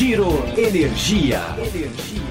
Giro Energia. Energia.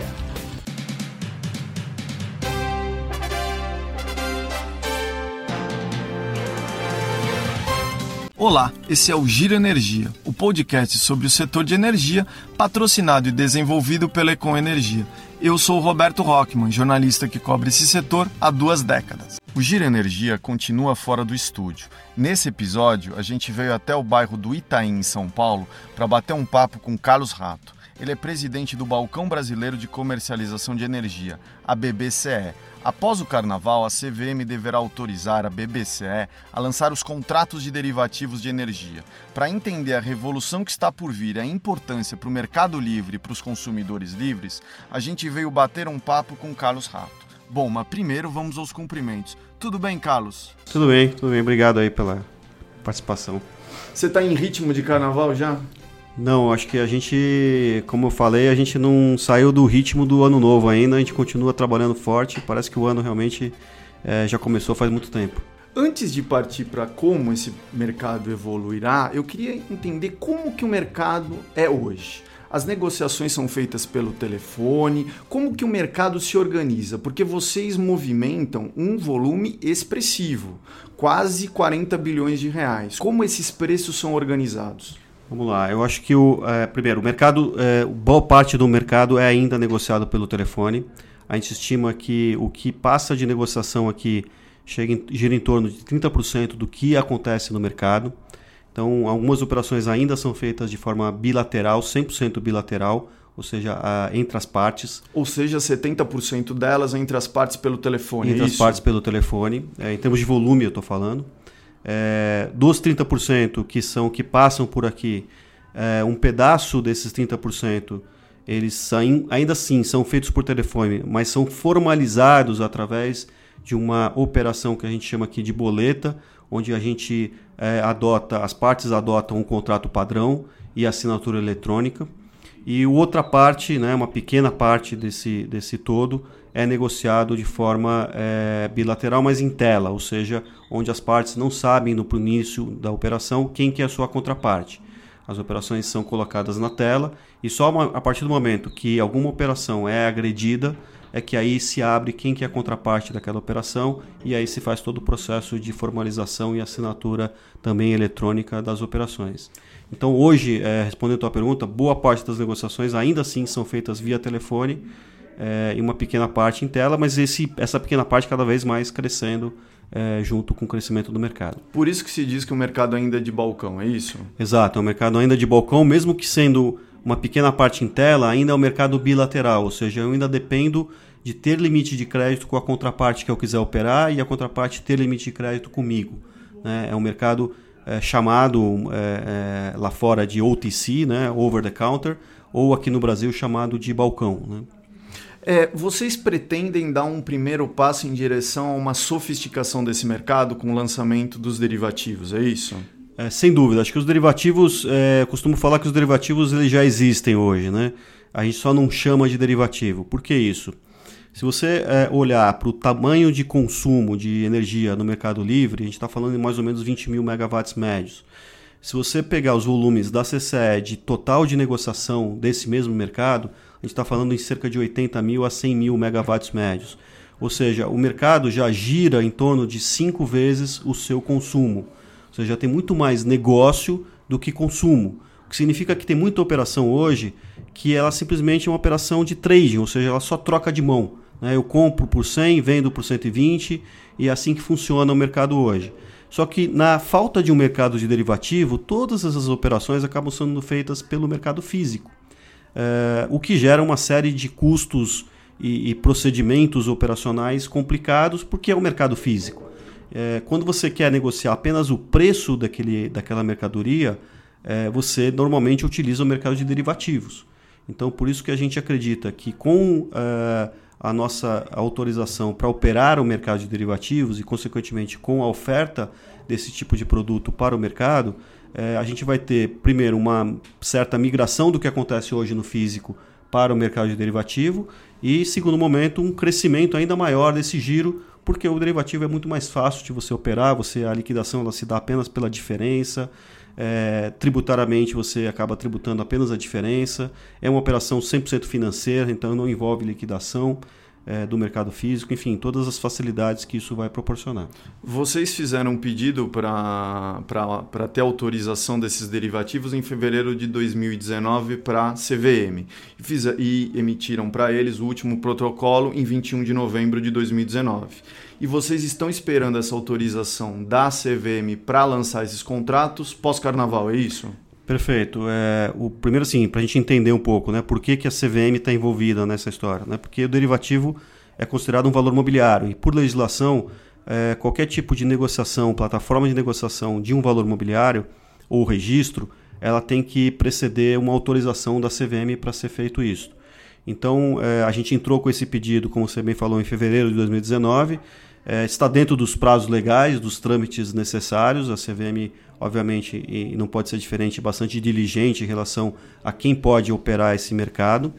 Olá, esse é o Giro Energia, o podcast sobre o setor de energia, patrocinado e desenvolvido pela Econ Energia. Eu sou Roberto Rockman, jornalista que cobre esse setor há duas décadas. O Giro Energia continua fora do estúdio. Nesse episódio, a gente veio até o bairro do Itaim, em São Paulo, para bater um papo com Carlos Rato. Ele é presidente do Balcão Brasileiro de Comercialização de Energia, a BBCE. Após o carnaval, a CVM deverá autorizar a BBCE a lançar os contratos de derivativos de energia. Para entender a revolução que está por vir e a importância para o mercado livre e para os consumidores livres, a gente veio bater um papo com Carlos Rato. Bom, mas primeiro vamos aos cumprimentos. Tudo bem, Carlos? Tudo bem, tudo bem. Obrigado aí pela participação. Você está em ritmo de carnaval já? Não, acho que a gente, como eu falei, a gente não saiu do ritmo do ano novo ainda, a gente continua trabalhando forte, parece que o ano realmente é, já começou faz muito tempo. Antes de partir para como esse mercado evoluirá, eu queria entender como que o mercado é hoje. As negociações são feitas pelo telefone, como que o mercado se organiza? Porque vocês movimentam um volume expressivo, quase 40 bilhões de reais. Como esses preços são organizados? Vamos lá, eu acho que o é, primeiro, o mercado, é, boa parte do mercado é ainda negociado pelo telefone. A gente estima que o que passa de negociação aqui chega em, gira em torno de 30% do que acontece no mercado. Então, algumas operações ainda são feitas de forma bilateral, 100% bilateral, ou seja, a, entre as partes. Ou seja, 70% delas entre as partes pelo telefone. Entre é as partes pelo telefone. É, em termos de volume, eu estou falando. É, dos 30% que são que passam por aqui, é, um pedaço desses 30% eles são, ainda assim são feitos por telefone, mas são formalizados através de uma operação que a gente chama aqui de boleta, onde a gente é, adota, as partes adotam um contrato padrão e assinatura eletrônica. E outra parte, né, uma pequena parte desse, desse todo, é negociado de forma é, bilateral, mas em tela, ou seja, onde as partes não sabem no início da operação quem que é a sua contraparte. As operações são colocadas na tela e só uma, a partir do momento que alguma operação é agredida é que aí se abre quem que é a contraparte daquela operação e aí se faz todo o processo de formalização e assinatura também eletrônica das operações. Então hoje, é, respondendo a tua pergunta, boa parte das negociações ainda assim são feitas via telefone é, e uma pequena parte em tela, mas esse, essa pequena parte cada vez mais crescendo é, junto com o crescimento do mercado. Por isso que se diz que o mercado ainda é de balcão, é isso? Exato, é um mercado ainda de balcão, mesmo que sendo uma pequena parte em tela, ainda é um mercado bilateral, ou seja, eu ainda dependo de ter limite de crédito com a contraparte que eu quiser operar e a contraparte ter limite de crédito comigo. Né? É um mercado é, chamado é, é, lá fora de OTC, né? over the counter, ou aqui no Brasil chamado de balcão. Né? É, vocês pretendem dar um primeiro passo em direção a uma sofisticação desse mercado com o lançamento dos derivativos, é isso? É, sem dúvida. Acho que os derivativos, é, costumo falar que os derivativos eles já existem hoje, né? A gente só não chama de derivativo. Por que isso? Se você é, olhar para o tamanho de consumo de energia no mercado livre, a gente está falando de mais ou menos 20 mil megawatts médios. Se você pegar os volumes da CCE de total de negociação desse mesmo mercado, a gente está falando em cerca de 80 mil a 100 mil megawatts médios. Ou seja, o mercado já gira em torno de cinco vezes o seu consumo. Ou seja, tem muito mais negócio do que consumo. O que significa que tem muita operação hoje que ela simplesmente é uma operação de trading, ou seja, ela só troca de mão. Né? Eu compro por 100, vendo por 120 e é assim que funciona o mercado hoje. Só que na falta de um mercado de derivativo, todas essas operações acabam sendo feitas pelo mercado físico, é, o que gera uma série de custos e, e, procedimentos operacionais complicados, porque é o mercado físico. É, quando você quer negociar apenas o preço daquele, daquela mercadoria, é, você normalmente utiliza o mercado de derivativos. Então, por isso que a gente acredita que com uh, a nossa autorização para operar o mercado de derivativos e, consequentemente, com a oferta desse tipo de produto para o mercado, uh, a gente vai ter, primeiro, uma certa migração do que acontece hoje no físico para o mercado de derivativo e, segundo momento, um crescimento ainda maior desse giro, porque o derivativo é muito mais fácil de você operar, você a liquidação ela se dá apenas pela diferença, É, tributariamente você acaba tributando apenas a diferença. É uma operação 100% financeira, então não envolve liquidação é, do mercado físico, enfim, todas as facilidades que isso vai proporcionar. Vocês fizeram um pedido para ter autorização desses derivativos em fevereiro de 2019 para a CVM e, fiz, e emitiram para eles o último protocolo em 21 de novembro de 2019. E vocês estão esperando essa autorização da CVM para lançar esses contratos pós-carnaval, é isso? Perfeito. É, o primeiro, assim, para a gente entender um pouco, né, por que, que a CVM está envolvida nessa história, né? Porque o derivativo é considerado um valor mobiliário e, por legislação, é, qualquer tipo de negociação, plataforma de negociação de um valor mobiliário ou registro, ela tem que preceder uma autorização da CVM para ser feito isso. Então, é, a gente entrou com esse pedido, como você bem falou, em fevereiro de 2019 é, está dentro dos prazos legais, dos trâmites necessários. A CVM, obviamente, e não pode ser diferente, bastante diligente em relação a quem pode operar esse mercado.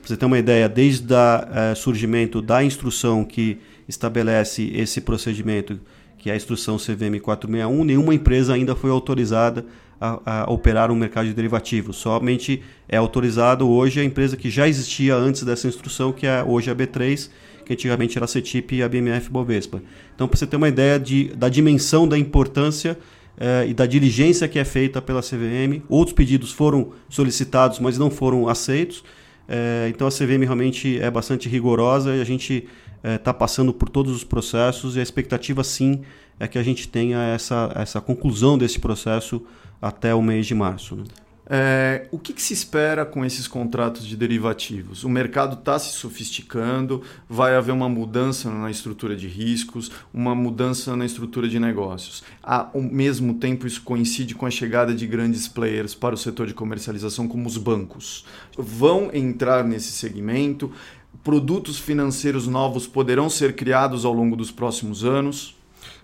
Para você ter uma ideia, desde o é, surgimento da instrução que estabelece esse procedimento, que é a instrução CVM 461, nenhuma empresa ainda foi autorizada a, a, operar um mercado de derivativos. Somente é autorizado hoje a empresa que já existia antes dessa instrução, que é hoje a B3, que antigamente era a CETIP e a BMF Bovespa. Então, para você ter uma ideia de, da dimensão da importância eh, e da diligência que é feita pela CVM, outros pedidos foram solicitados, mas não foram aceitos. Eh, então, a CVM realmente é bastante rigorosa e a gente está eh, passando por todos os processos e a expectativa, sim, é que a gente tenha essa, essa conclusão desse processo até o mês de março. Né? É, o que, que, se espera com esses contratos de derivativos? O mercado está se sofisticando, vai haver uma mudança na estrutura de riscos, uma mudança na estrutura de negócios. Ao mesmo tempo, isso coincide com a chegada de grandes players para o setor de comercialização, como os bancos. Vão entrar nesse segmento, produtos financeiros novos poderão ser criados ao longo dos próximos anos.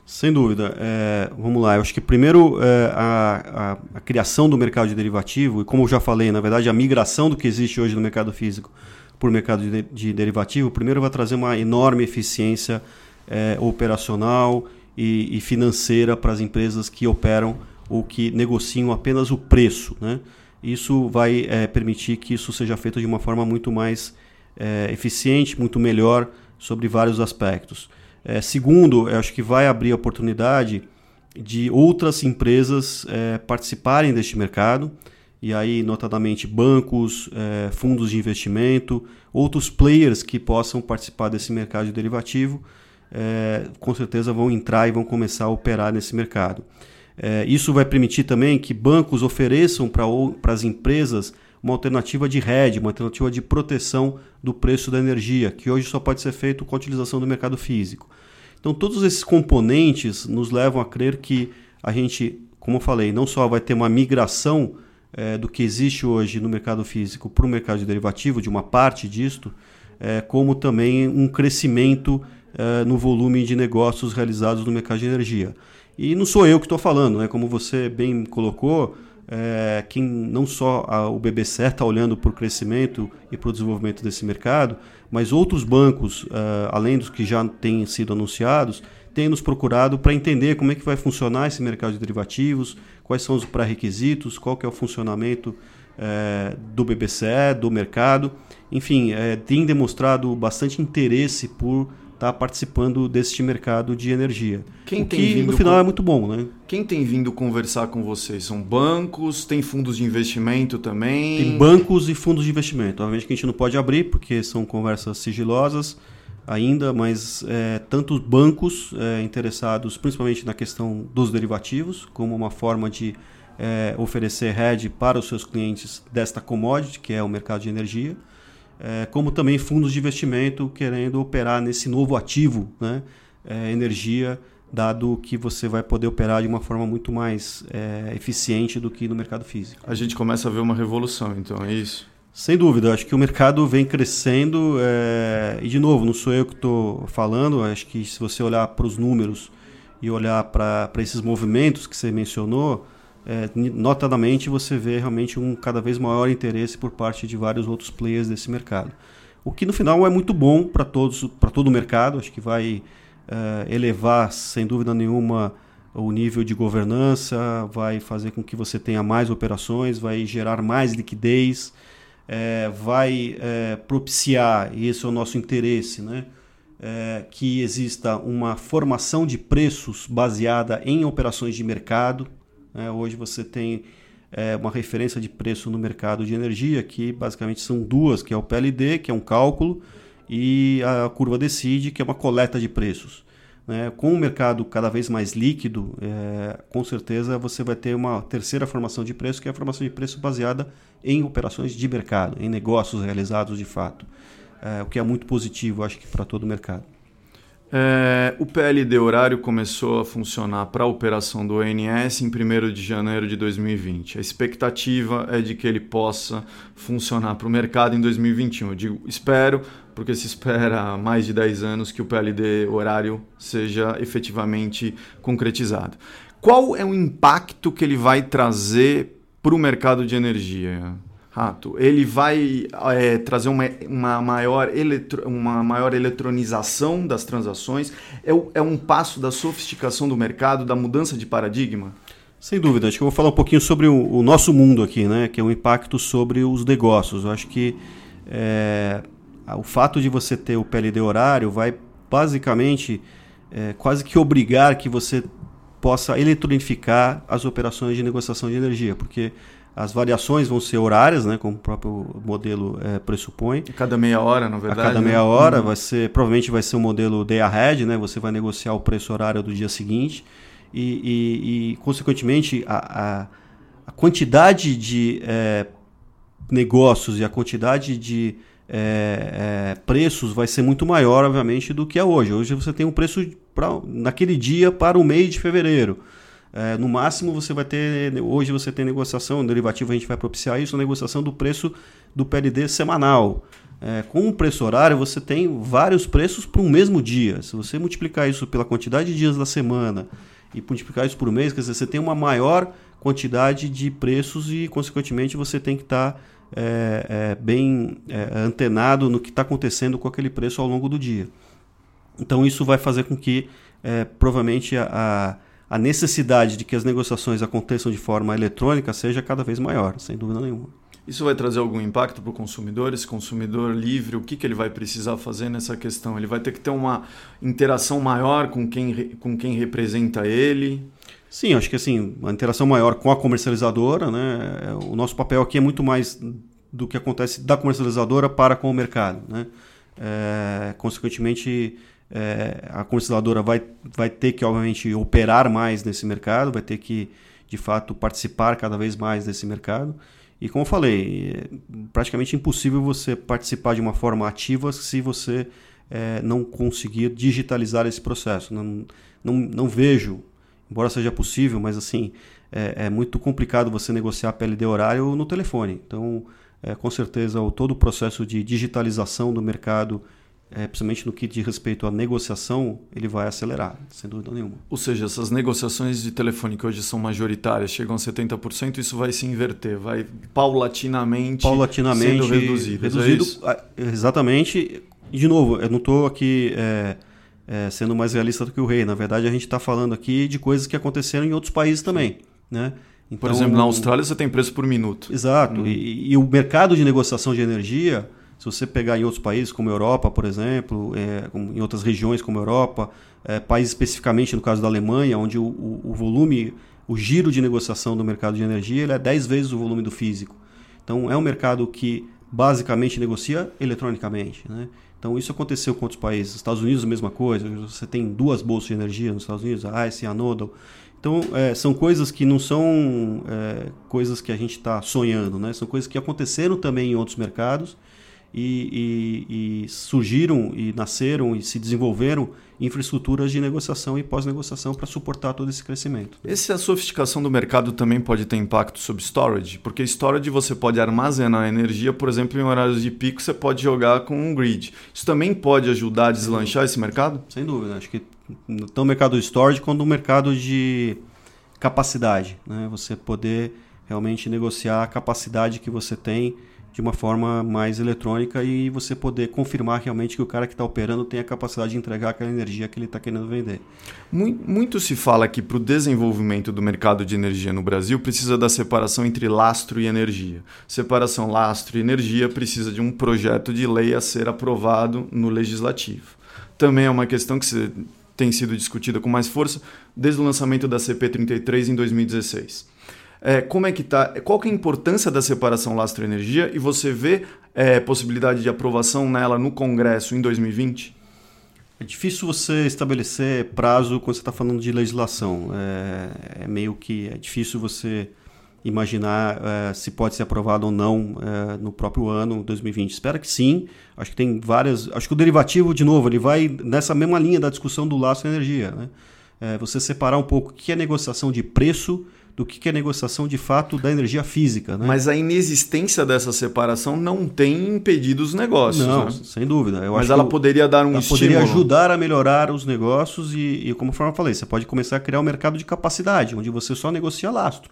Sem dúvida. É, vamos lá, eu acho que primeiro é, a, a, a, criação do mercado de derivativo, e como eu já falei, na verdade, a migração do que existe hoje no mercado físico para o mercado de, de, derivativo, primeiro vai trazer uma enorme eficiência é, operacional e, e financeira para as empresas que operam ou que negociam apenas o preço. Né? Isso vai é, permitir que isso seja feito de uma forma muito mais é, eficiente, muito melhor sobre vários aspectos. É, segundo, eu acho que vai abrir a oportunidade de outras empresas é, participarem deste mercado, e aí, notadamente, bancos, é, fundos de investimento, outros players que possam participar desse mercado de derivativo, é, com certeza vão entrar e vão começar a operar nesse mercado. É, isso vai permitir também que bancos ofereçam para as empresas uma alternativa de hedge, uma alternativa de proteção do preço da energia, que hoje só pode ser feito com a utilização do mercado físico. Então, todos esses componentes nos levam a crer que a gente, como eu falei, não só vai ter uma migração é, do que existe hoje no mercado físico para o mercado de derivativo, de uma parte disto, é, como também um crescimento é, no volume de negócios realizados no mercado de energia. E não sou eu que estou falando, né? como você bem colocou, é, quem não só a, o BBC está olhando para o crescimento e para o desenvolvimento desse mercado, mas outros bancos, é, além dos que já têm sido anunciados, têm nos procurado para entender como é que vai funcionar esse mercado de derivativos, quais são os pré-requisitos, qual que é o funcionamento é, do BBCE, do mercado. Enfim, é, tem demonstrado bastante interesse por está participando deste mercado de energia. Quem o que no final com... é muito bom, né? Quem tem vindo conversar com vocês? São bancos? Tem fundos de investimento também? Tem bancos e fundos de investimento. Obviamente que a gente não pode abrir porque são conversas sigilosas ainda, mas é, tanto bancos é, interessados principalmente na questão dos derivativos, como uma forma de é, oferecer hedge para os seus clientes desta commodity, que é o mercado de energia, é, como também fundos de investimento querendo operar nesse novo ativo, né, é, energia, dado que você vai poder operar de uma forma muito mais é, eficiente do que no mercado físico. A gente começa a ver uma revolução, então, é isso? Sem dúvida, acho que o mercado vem crescendo é, e, de novo, não sou eu que estou falando, acho que se você olhar para os números e olhar para esses movimentos que você mencionou, é, notadamente você vê realmente um cada vez maior interesse por parte de vários outros players desse mercado. O que no final é muito bom para todos, para todo o mercado, acho que vai é, elevar sem dúvida nenhuma o nível de governança, vai fazer com que você tenha mais operações, vai gerar mais liquidez, é, vai é, propiciar, e esse é o nosso interesse, né? É, que exista uma formação de preços baseada em operações de mercado. Né? Hoje você tem é, uma referência de preço no mercado de energia, que basicamente são duas, que é o PLD, que é um cálculo, e a curva decide, que é uma coleta de preços. Né? Com o mercado cada vez mais líquido, é, com certeza você vai ter uma terceira formação de preço, que é a formação de preço baseada em operações de mercado, em negócios realizados de fato. É, o que é muito positivo, acho que, para todo o mercado. É, o PLD horário começou a funcionar para a operação do ONS em 1 de janeiro de 2020. A expectativa é de que ele possa funcionar para o mercado em 2021. Eu digo espero, porque se espera mais de 10 anos que o PLD horário seja efetivamente concretizado. Qual é o impacto que ele vai trazer para o mercado de energia? Rato, ele vai é, trazer uma, uma, maior eletro, uma maior eletronização das transações, é, é um passo da sofisticação do mercado, da mudança de paradigma? Sem dúvida, acho que eu vou falar um pouquinho sobre o, o nosso mundo aqui, né? que é o impacto sobre os negócios. Eu acho que é, o fato de você ter o PLD horário vai basicamente é, quase que obrigar que você possa eletronificar as operações de negociação de energia, porque as variações vão ser horárias, né, como o próprio modelo é, pressupõe. A cada meia hora, na verdade. A cada meia né? hora, uhum. vai ser, provavelmente vai ser um modelo day ahead, né, você vai negociar o preço horário do dia seguinte e, e, e consequentemente, a, a, a, quantidade de é, negócios e a quantidade de é, é, preços vai ser muito maior, obviamente, do que é hoje. Hoje você tem um preço pra, naquele dia para o mês de fevereiro. É, no máximo você vai ter, hoje você tem negociação, derivativo a gente vai propiciar isso, negociação do preço do PLD semanal. É, com o preço horário você tem vários preços para um mesmo dia. Se você multiplicar isso pela quantidade de dias da semana e multiplicar isso por mês, quer dizer, você tem uma maior quantidade de preços e, consequentemente, você tem que estar tá, é, é, bem é, antenado no que está acontecendo com aquele preço ao longo do dia. Então, isso vai fazer com que, é, provavelmente, a, a a necessidade de que as negociações aconteçam de forma eletrônica seja cada vez maior, sem dúvida nenhuma. Isso vai trazer algum impacto para o consumidor? Esse consumidor livre, o que, que ele vai precisar fazer nessa questão? Ele vai ter que ter uma interação maior com quem, com quem representa ele? Sim, acho que assim, uma interação maior com a comercializadora. Né? O nosso papel aqui é muito mais do que acontece da comercializadora para com o mercado. Né? É, consequentemente, é, a comercializadora vai, vai ter que, obviamente, operar mais nesse mercado, vai ter que, de fato, participar cada vez mais desse mercado. E como eu falei, é praticamente impossível você participar de uma forma ativa se você é, não conseguir digitalizar esse processo. Não, não, não vejo, embora seja possível, mas assim, é, é muito complicado você negociar PLD horário no telefone. Então, é, com certeza, o, todo o processo de digitalização do mercado é, principalmente no que diz respeito à negociação, ele vai acelerar, sem dúvida nenhuma. Ou seja, essas negociações de telefone que hoje são majoritárias, chegam a 70%, isso vai se inverter, vai paulatinamente, paulatinamente sendo reduzido. É reduzido exatamente. E, de novo, eu não estou aqui é, é, sendo mais realista do que o rei. Na verdade, a gente está falando aqui de coisas que aconteceram em outros países também. Né? Então, por exemplo, na Austrália você tem preço por minuto. Exato. Hum. E, e o mercado de negociação de energia se você pegar em outros países, como Europa, por exemplo, é, em outras regiões como Europa, é, países especificamente no caso da Alemanha, onde o, o, o, volume, o giro de negociação do mercado de energia ele é 10 vezes o volume do físico. Então é um mercado que basicamente negocia eletronicamente. Né? Então isso aconteceu com outros países. Estados Unidos a mesma coisa. Você tem duas bolsas de energia nos Estados Unidos, a ICE e a Nodal. Então é, são coisas que não são é, coisas que a gente está sonhando, né? São coisas que aconteceram também em outros mercados e, e, e, surgiram e nasceram e se desenvolveram infraestruturas de negociação e pós-negociação para suportar todo esse crescimento. Essa sofisticação do mercado também pode ter impacto sobre storage, porque storage você pode armazenar energia, por exemplo, em horários de pico você pode jogar com um grid. Isso também pode ajudar a deslanchar esse mercado? Sem dúvida, acho que tanto o mercado de storage quanto o mercado de capacidade, né? Você poder realmente negociar a capacidade que você tem de uma forma mais eletrônica e você poder confirmar realmente que o cara que está operando tem a capacidade de entregar aquela energia que ele está querendo vender. Muito, muito, se fala que para o desenvolvimento do mercado de energia no Brasil precisa da separação entre lastro e energia. Separação lastro e energia precisa de um projeto de lei a ser aprovado no legislativo. Também é uma questão que tem sido discutida com mais força desde o lançamento da CP33 em 2016. É, como é que tá? Qual que é a importância da separação lastro-energia e você vê é, possibilidade de aprovação nela no Congresso em 2020? É difícil você estabelecer prazo quando você está falando de legislação. É, é, meio que é difícil você imaginar é, se pode ser aprovado ou não é, no próprio ano 2020. Espero que sim. Acho que tem várias. Acho que o derivativo, de novo, ele vai nessa mesma linha da discussão do lastro-energia. Né? É, você separar um pouco o que é negociação de preço do que é negociação de fato da energia física. Né? Mas a inexistência dessa separação não tem impedido os negócios. Não, né? sem dúvida. Eu Mas ela poderia dar um ela estímulo. poderia ajudar a melhorar os negócios e, e, como eu falei, você pode começar a criar um mercado de capacidade, onde você só negocia lastro.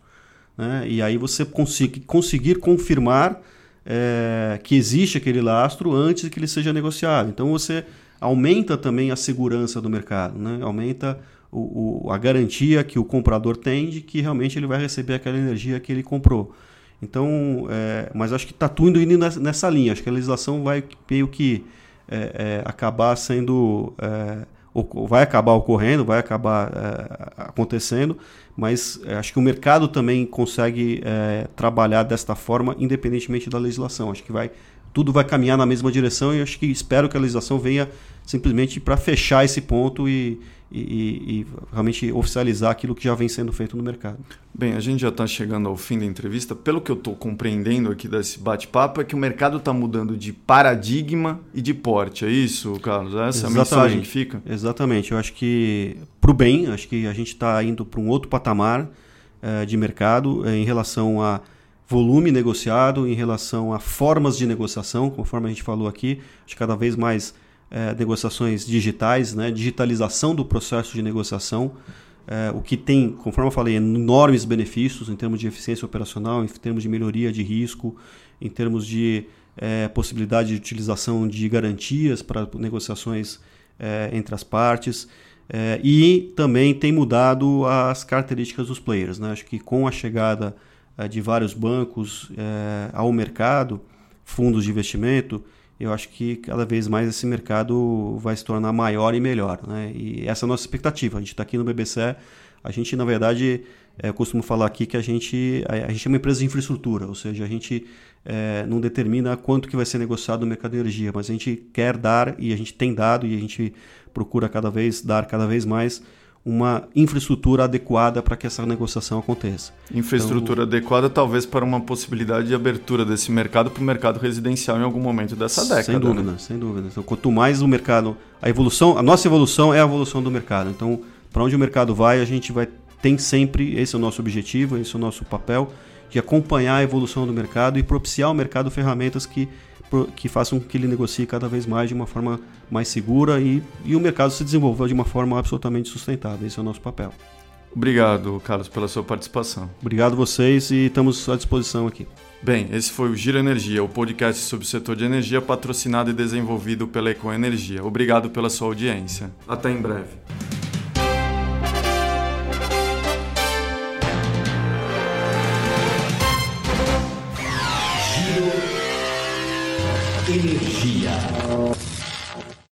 Né? E aí você consiga, conseguir confirmar é, que existe aquele lastro antes que ele seja negociado. Então você aumenta também a segurança do mercado, né? aumenta o, o, a garantia que o comprador tem de que realmente ele vai receber aquela energia que ele comprou. Então, é, mas acho que está tudo indo nessa linha. Acho que a legislação vai meio que é, é, acabar sendo. É, vai acabar ocorrendo, vai acabar é, acontecendo, mas é, acho que o mercado também consegue trabalhar desta forma, independentemente da legislação. Acho que vai, tudo vai caminhar na mesma direção e acho que espero que a legislação venha simplesmente para fechar esse ponto e, e, e, realmente oficializar aquilo que já vem sendo feito no mercado. Bem, a gente já está chegando ao fim da entrevista. Pelo que eu estou compreendendo aqui desse bate-papo, é que o mercado está mudando de paradigma e de porte. É isso, Carlos? Essa Exatamente. é a mensagem que fica? Exatamente. Eu acho que, para o bem, acho que a gente está indo para um outro patamar é, de mercado é, em relação a volume negociado, em relação a formas de negociação, conforme a gente falou aqui, que cada vez mais é, negociações digitais, né, digitalização do processo de negociação, é, o que tem, conforme eu falei, enormes benefícios em termos de eficiência operacional, em termos de melhoria de risco, em termos de é, possibilidade de utilização de garantias para negociações entre as partes. E também tem mudado as características dos players. Né? Acho que com a chegada de vários bancos ao mercado, fundos de investimento, eu acho que cada vez mais esse mercado vai se tornar maior e melhor. Né? E essa é a nossa expectativa. A gente está aqui no BBC, a gente, na verdade, é, eu costumo falar aqui que a gente, a gente é uma empresa de infraestrutura, ou seja, a gente é, não determina quanto que vai ser negociado no mercado de energia, mas a gente quer dar e a gente tem dado e a gente procura cada vez dar cada vez mais uma infraestrutura adequada para que essa negociação aconteça. Infraestrutura então, adequada, talvez para uma possibilidade de abertura desse mercado para o mercado residencial em algum momento dessa década. Sem dúvida, né? sem dúvida. Então, quanto mais o mercado, a evolução, a nossa evolução é a evolução do mercado. Então, para onde o mercado vai, a gente vai tem sempre esse é o nosso objetivo, esse é o nosso papel de acompanhar a evolução do mercado e propiciar ao mercado ferramentas que que façam que ele negocie cada vez mais de uma forma mais segura e, e o mercado se desenvolva de uma forma absolutamente sustentável. Esse é o nosso papel. Obrigado, Carlos, pela sua participação. Obrigado vocês e estamos à disposição aqui. Bem, esse foi o Giro Energia, o podcast sobre o setor de energia patrocinado e desenvolvido pela Ecoenergia. Obrigado pela sua audiência. Até em breve.